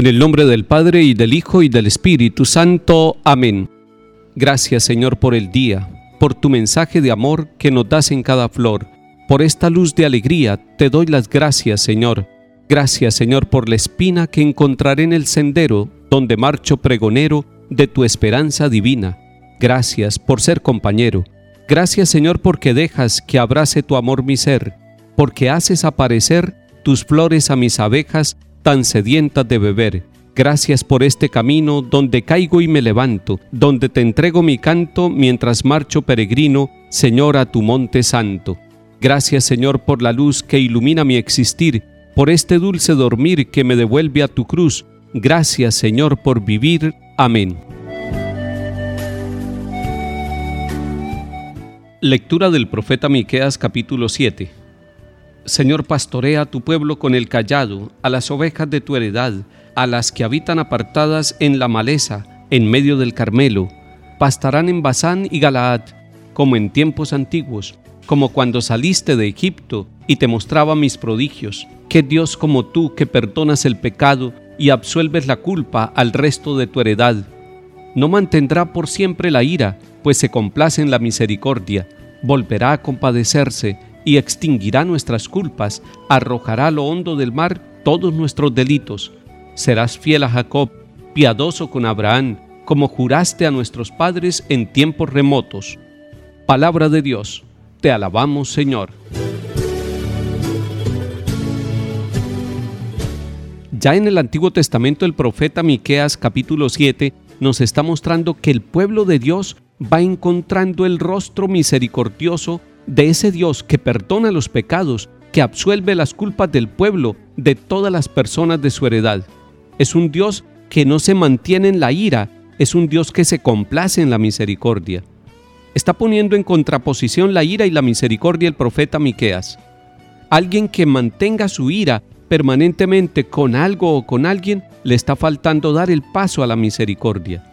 En el nombre del Padre y del Hijo y del Espíritu Santo. Amén. Gracias Señor por el día, por tu mensaje de amor que nos das en cada flor. Por esta luz de alegría te doy las gracias Señor. Gracias Señor por la espina que encontraré en el sendero donde marcho pregonero de tu esperanza divina. Gracias por ser compañero. Gracias Señor porque dejas que abrace tu amor mi ser, porque haces aparecer tus flores a mis abejas tan sedientas de beber. Gracias por este camino donde caigo y me levanto, donde te entrego mi canto mientras marcho peregrino, Señor, a tu monte santo. Gracias, Señor, por la luz que ilumina mi existir, por este dulce dormir que me devuelve a tu cruz. Gracias, Señor, por vivir. Amén. Lectura del profeta Miqueas capítulo 7. Señor, pastorea a tu pueblo con el callado, a las ovejas de tu heredad, a las que habitan apartadas en la maleza, en medio del Carmelo. Pastarán en Basán y Galaad, como en tiempos antiguos, como cuando saliste de Egipto y te mostraba mis prodigios. Que Dios como tú que perdonas el pecado y absuelves la culpa al resto de tu heredad. No mantendrá por siempre la ira, pues se complace en la misericordia. Volverá a compadecerse y extinguirá nuestras culpas, arrojará a lo hondo del mar todos nuestros delitos. Serás fiel a Jacob, piadoso con Abraham, como juraste a nuestros padres en tiempos remotos. Palabra de Dios, te alabamos Señor. Ya en el Antiguo Testamento el profeta Miqueas capítulo 7 nos está mostrando que el pueblo de Dios va encontrando el rostro misericordioso de ese Dios que perdona los pecados, que absuelve las culpas del pueblo, de todas las personas de su heredad. Es un Dios que no se mantiene en la ira, es un Dios que se complace en la misericordia. Está poniendo en contraposición la ira y la misericordia el profeta Miqueas. Alguien que mantenga su ira permanentemente con algo o con alguien le está faltando dar el paso a la misericordia.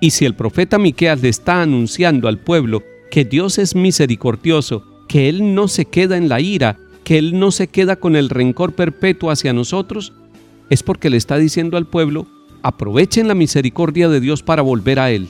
Y si el profeta Miqueas le está anunciando al pueblo que Dios es misericordioso, que Él no se queda en la ira, que Él no se queda con el rencor perpetuo hacia nosotros, es porque le está diciendo al pueblo, aprovechen la misericordia de Dios para volver a Él.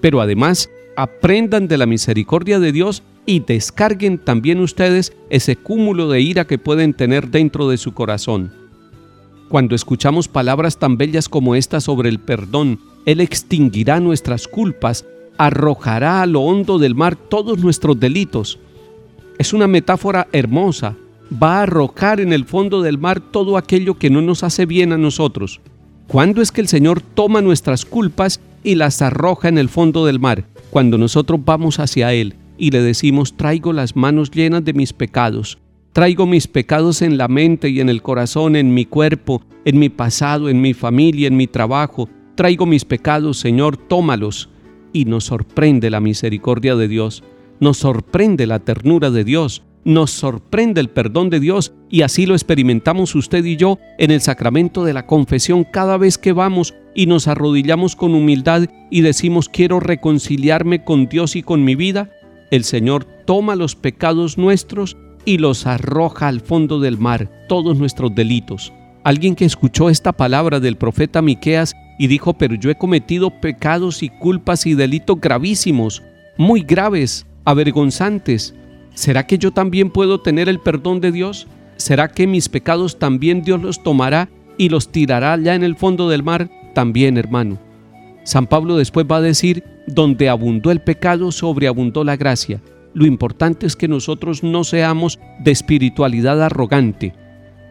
Pero además, aprendan de la misericordia de Dios y descarguen también ustedes ese cúmulo de ira que pueden tener dentro de su corazón. Cuando escuchamos palabras tan bellas como esta sobre el perdón, Él extinguirá nuestras culpas arrojará a lo hondo del mar todos nuestros delitos. Es una metáfora hermosa. Va a arrojar en el fondo del mar todo aquello que no nos hace bien a nosotros. ¿Cuándo es que el Señor toma nuestras culpas y las arroja en el fondo del mar? Cuando nosotros vamos hacia Él y le decimos, traigo las manos llenas de mis pecados, traigo mis pecados en la mente y en el corazón, en mi cuerpo, en mi pasado, en mi familia, en mi trabajo, traigo mis pecados, Señor, tómalos y nos sorprende la misericordia de Dios, nos sorprende la ternura de Dios, nos sorprende el perdón de Dios y así lo experimentamos usted y yo en el sacramento de la confesión cada vez que vamos y nos arrodillamos con humildad y decimos quiero reconciliarme con Dios y con mi vida, el Señor toma los pecados nuestros y los arroja al fondo del mar, todos nuestros delitos. Alguien que escuchó esta palabra del profeta Miqueas y dijo, pero yo he cometido pecados y culpas y delitos gravísimos, muy graves, avergonzantes. ¿Será que yo también puedo tener el perdón de Dios? ¿Será que mis pecados también Dios los tomará y los tirará allá en el fondo del mar? También, hermano. San Pablo después va a decir, donde abundó el pecado, sobreabundó la gracia. Lo importante es que nosotros no seamos de espiritualidad arrogante,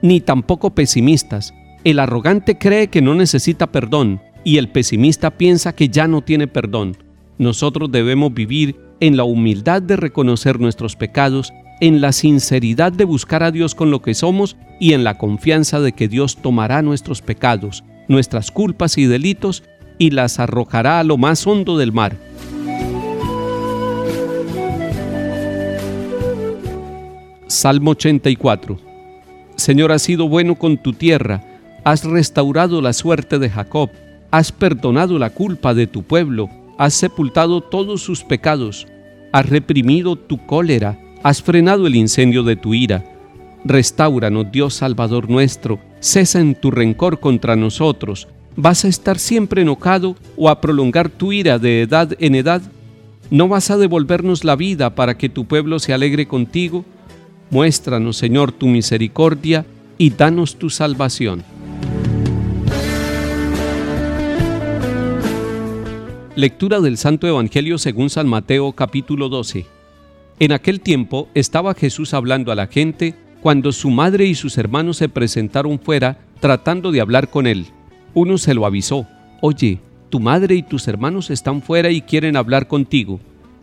ni tampoco pesimistas, el arrogante cree que no necesita perdón y el pesimista piensa que ya no tiene perdón. Nosotros debemos vivir en la humildad de reconocer nuestros pecados, en la sinceridad de buscar a Dios con lo que somos y en la confianza de que Dios tomará nuestros pecados, nuestras culpas y delitos y las arrojará a lo más hondo del mar. Salmo 84 Señor, has sido bueno con tu tierra, Has restaurado la suerte de Jacob, has perdonado la culpa de tu pueblo, has sepultado todos sus pecados, has reprimido tu cólera, has frenado el incendio de tu ira. Restauranos, Dios Salvador nuestro, cesa en tu rencor contra nosotros. ¿Vas a estar siempre enojado o a prolongar tu ira de edad en edad? ¿No vas a devolvernos la vida para que tu pueblo se alegre contigo? Muéstranos, Señor, tu misericordia y danos tu salvación. Lectura del Santo Evangelio según San Mateo capítulo 12. En aquel tiempo estaba Jesús hablando a la gente cuando su madre y sus hermanos se presentaron fuera tratando de hablar con él. Uno se lo avisó, oye, tu madre y tus hermanos están fuera y quieren hablar contigo.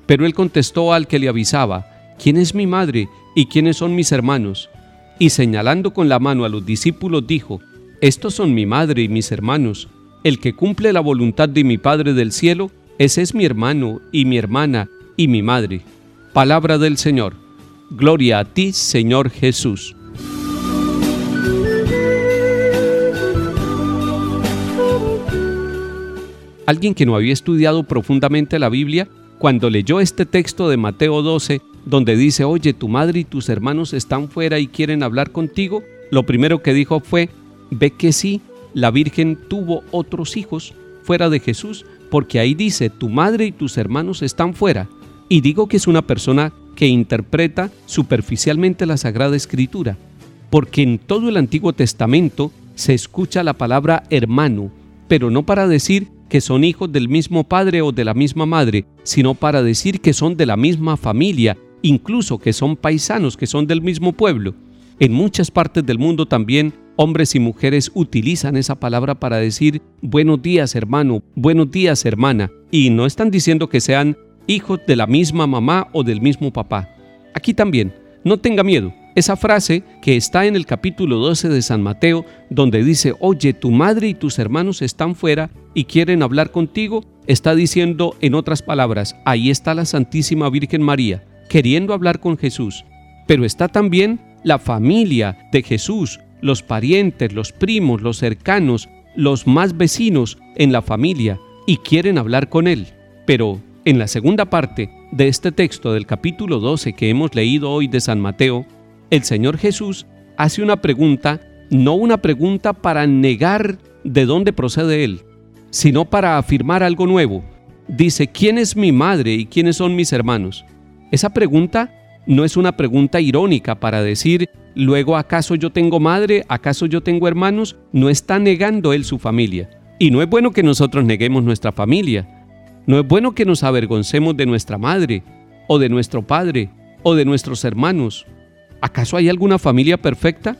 Pero él contestó al que le avisaba, ¿quién es mi madre y quiénes son mis hermanos? Y señalando con la mano a los discípulos dijo, estos son mi madre y mis hermanos. El que cumple la voluntad de mi Padre del cielo, ese es mi hermano y mi hermana y mi madre. Palabra del Señor. Gloria a ti, Señor Jesús. Alguien que no había estudiado profundamente la Biblia, cuando leyó este texto de Mateo 12, donde dice, oye, tu madre y tus hermanos están fuera y quieren hablar contigo, lo primero que dijo fue, ve que sí, la Virgen tuvo otros hijos fuera de Jesús, porque ahí dice, tu madre y tus hermanos están fuera. Y digo que es una persona que interpreta superficialmente la Sagrada Escritura, porque en todo el Antiguo Testamento se escucha la palabra hermano, pero no para decir que son hijos del mismo padre o de la misma madre, sino para decir que son de la misma familia, incluso que son paisanos, que son del mismo pueblo. En muchas partes del mundo también hombres y mujeres utilizan esa palabra para decir buenos días hermano, buenos días hermana, y no están diciendo que sean hijos de la misma mamá o del mismo papá. Aquí también, no tenga miedo. Esa frase que está en el capítulo 12 de San Mateo, donde dice, oye, tu madre y tus hermanos están fuera y quieren hablar contigo, está diciendo en otras palabras, ahí está la Santísima Virgen María, queriendo hablar con Jesús. Pero está también la familia de Jesús, los parientes, los primos, los cercanos, los más vecinos en la familia, y quieren hablar con Él. Pero en la segunda parte de este texto del capítulo 12 que hemos leído hoy de San Mateo, el Señor Jesús hace una pregunta, no una pregunta para negar de dónde procede Él, sino para afirmar algo nuevo. Dice, ¿quién es mi madre y quiénes son mis hermanos? Esa pregunta no es una pregunta irónica para decir, luego, ¿acaso yo tengo madre? ¿Acaso yo tengo hermanos? No está negando Él su familia. Y no es bueno que nosotros neguemos nuestra familia no es bueno que nos avergoncemos de nuestra madre, o de nuestro padre, o de nuestros hermanos. ¿Acaso hay alguna familia perfecta?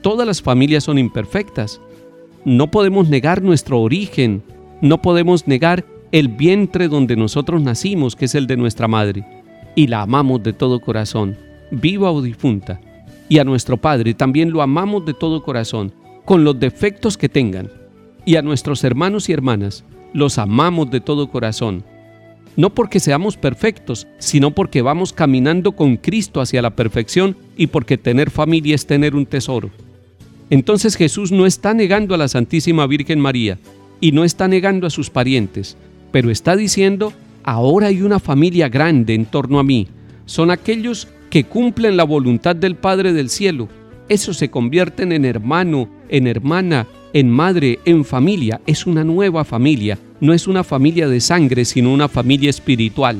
Todas las familias son imperfectas. No podemos negar nuestro origen, no podemos negar el vientre donde nosotros nacimos, que es el de nuestra madre, y la amamos de todo corazón, viva o difunta. Y a nuestro Padre también lo amamos de todo corazón, con los defectos que tengan. Y a nuestros hermanos y hermanas los amamos de todo corazón. No porque seamos perfectos, sino porque vamos caminando con Cristo hacia la perfección y porque tener familia es tener un tesoro. Entonces Jesús no está negando a la Santísima Virgen María y no está negando a sus parientes, pero está diciendo, ahora hay una familia grande en torno a mí. Son aquellos que cumplen la voluntad del Padre del Cielo. Esos se convierten en hermano, en hermana, en madre, en familia. Es una nueva familia. No es una familia de sangre, sino una familia espiritual.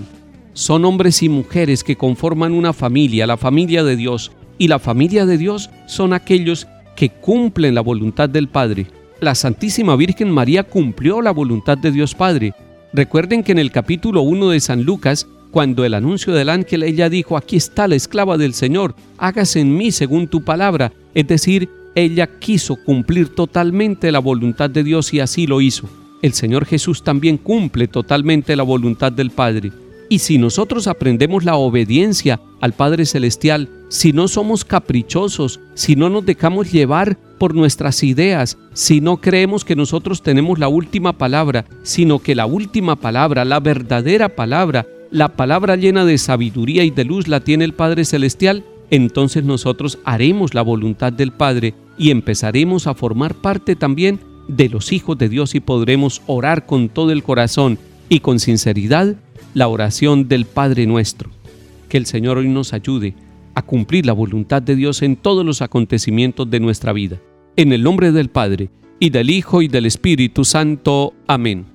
Son hombres y mujeres que conforman una familia, la familia de Dios. Y la familia de Dios son aquellos que cumplen la voluntad del Padre. La Santísima Virgen María cumplió la voluntad de Dios Padre. Recuerden que en el capítulo 1 de San Lucas, cuando el anuncio del ángel ella dijo, aquí está la esclava del Señor, hágase en mí según tu palabra, es decir, ella quiso cumplir totalmente la voluntad de Dios y así lo hizo. El Señor Jesús también cumple totalmente la voluntad del Padre. Y si nosotros aprendemos la obediencia al Padre Celestial, si no somos caprichosos, si no nos dejamos llevar por nuestras ideas, si no creemos que nosotros tenemos la última palabra, sino que la última palabra, la verdadera palabra, la palabra llena de sabiduría y de luz la tiene el Padre Celestial, entonces nosotros haremos la voluntad del Padre y empezaremos a formar parte también de los hijos de Dios y podremos orar con todo el corazón y con sinceridad la oración del Padre nuestro. Que el Señor hoy nos ayude a cumplir la voluntad de Dios en todos los acontecimientos de nuestra vida. En el nombre del Padre, y del Hijo, y del Espíritu Santo. Amén.